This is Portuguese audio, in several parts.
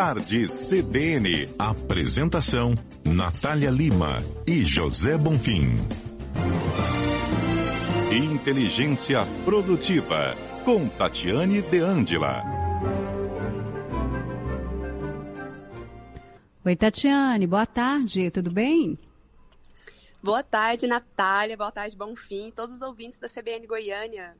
Tarde CBN. Apresentação: Natália Lima e José Bonfim. Inteligência Produtiva, com Tatiane De Angela. Oi, Tatiane, boa tarde, tudo bem? Boa tarde, Natália, boa tarde, Bonfim, todos os ouvintes da CBN Goiânia.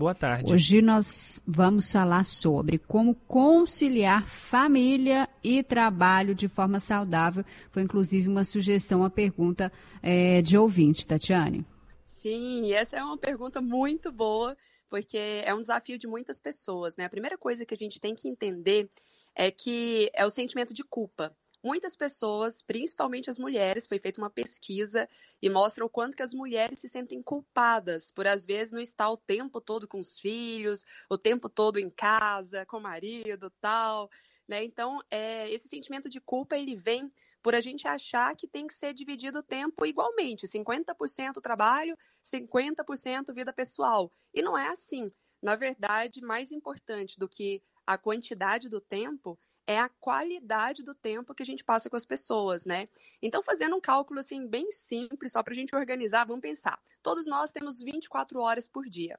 Boa tarde. Hoje nós vamos falar sobre como conciliar família e trabalho de forma saudável. Foi inclusive uma sugestão, uma pergunta é, de ouvinte, Tatiane. Sim, essa é uma pergunta muito boa, porque é um desafio de muitas pessoas, né? A primeira coisa que a gente tem que entender é que é o sentimento de culpa. Muitas pessoas, principalmente as mulheres, foi feita uma pesquisa e mostra o quanto que as mulheres se sentem culpadas por às vezes não estar o tempo todo com os filhos, o tempo todo em casa, com o marido, tal, né? Então, é, esse sentimento de culpa ele vem por a gente achar que tem que ser dividido o tempo igualmente, 50% trabalho, 50% vida pessoal. E não é assim. Na verdade, mais importante do que a quantidade do tempo é a qualidade do tempo que a gente passa com as pessoas, né? Então, fazendo um cálculo assim bem simples, só para a gente organizar, vamos pensar. Todos nós temos 24 horas por dia.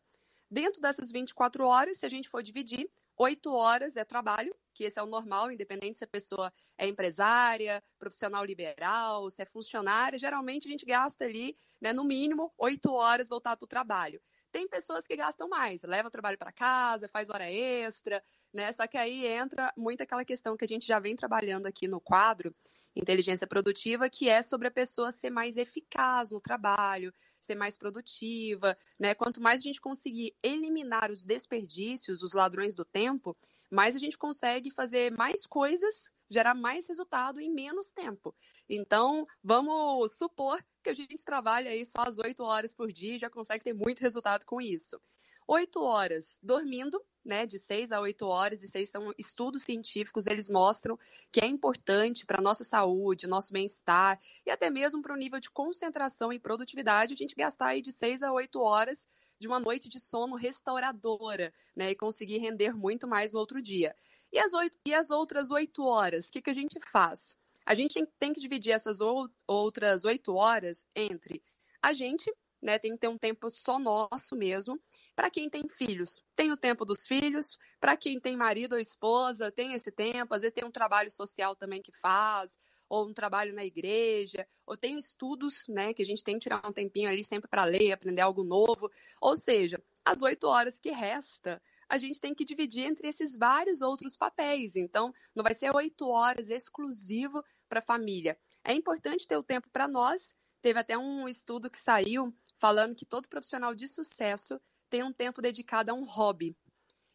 Dentro dessas 24 horas, se a gente for dividir, 8 horas é trabalho, que esse é o normal, independente se a pessoa é empresária, profissional liberal, se é funcionária, geralmente a gente gasta ali, né, no mínimo, 8 horas voltado para o trabalho. Tem pessoas que gastam mais, leva o trabalho para casa, faz hora extra, né? Só que aí entra muito aquela questão que a gente já vem trabalhando aqui no quadro, inteligência produtiva, que é sobre a pessoa ser mais eficaz no trabalho, ser mais produtiva, né? Quanto mais a gente conseguir eliminar os desperdícios, os ladrões do tempo, mais a gente consegue fazer mais coisas, gerar mais resultado em menos tempo. Então, vamos supor que a gente trabalha aí só as oito horas por dia e já consegue ter muito resultado com isso. Oito horas dormindo, né, de 6 a 8 horas, e seis são estudos científicos, eles mostram que é importante para a nossa saúde, nosso bem-estar e até mesmo para o nível de concentração e produtividade, a gente gastar aí de 6 a 8 horas de uma noite de sono restauradora, né, e conseguir render muito mais no outro dia. E as, 8, e as outras 8 horas, o que, que a gente faz? A gente tem que dividir essas outras 8 horas entre a gente, né, tem que ter um tempo só nosso mesmo, para quem tem filhos, tem o tempo dos filhos. Para quem tem marido ou esposa, tem esse tempo. Às vezes tem um trabalho social também que faz, ou um trabalho na igreja, ou tem estudos, né? Que a gente tem que tirar um tempinho ali sempre para ler, aprender algo novo. Ou seja, as oito horas que resta, a gente tem que dividir entre esses vários outros papéis. Então, não vai ser oito horas exclusivo para a família. É importante ter o tempo para nós. Teve até um estudo que saiu falando que todo profissional de sucesso tem um tempo dedicado a um hobby.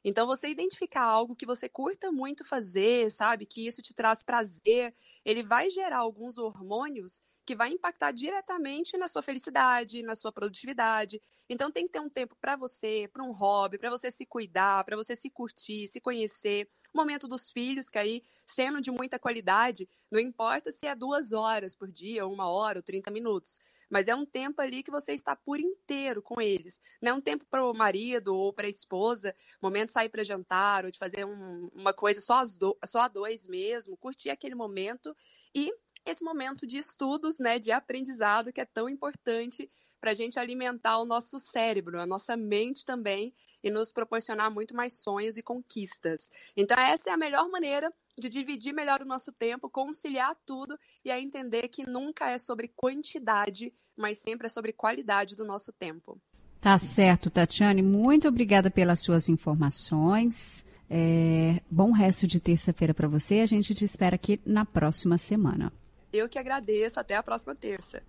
Então, você identificar algo que você curta muito fazer, sabe? Que isso te traz prazer, ele vai gerar alguns hormônios que vai impactar diretamente na sua felicidade, na sua produtividade. Então, tem que ter um tempo para você, para um hobby, para você se cuidar, para você se curtir, se conhecer. O momento dos filhos, que aí, sendo de muita qualidade, não importa se é duas horas por dia, uma hora ou 30 minutos mas é um tempo ali que você está por inteiro com eles. Não é um tempo para o marido ou para a esposa, momento de sair para jantar ou de fazer um, uma coisa só, do, só a dois mesmo, curtir aquele momento e esse momento de estudos, né, de aprendizado que é tão importante para a gente alimentar o nosso cérebro, a nossa mente também e nos proporcionar muito mais sonhos e conquistas. Então essa é a melhor maneira de dividir melhor o nosso tempo, conciliar tudo e a entender que nunca é sobre quantidade, mas sempre é sobre qualidade do nosso tempo. Tá certo, Tatiane. Muito obrigada pelas suas informações. É, bom resto de terça-feira para você. A gente te espera aqui na próxima semana. Eu que agradeço. Até a próxima terça.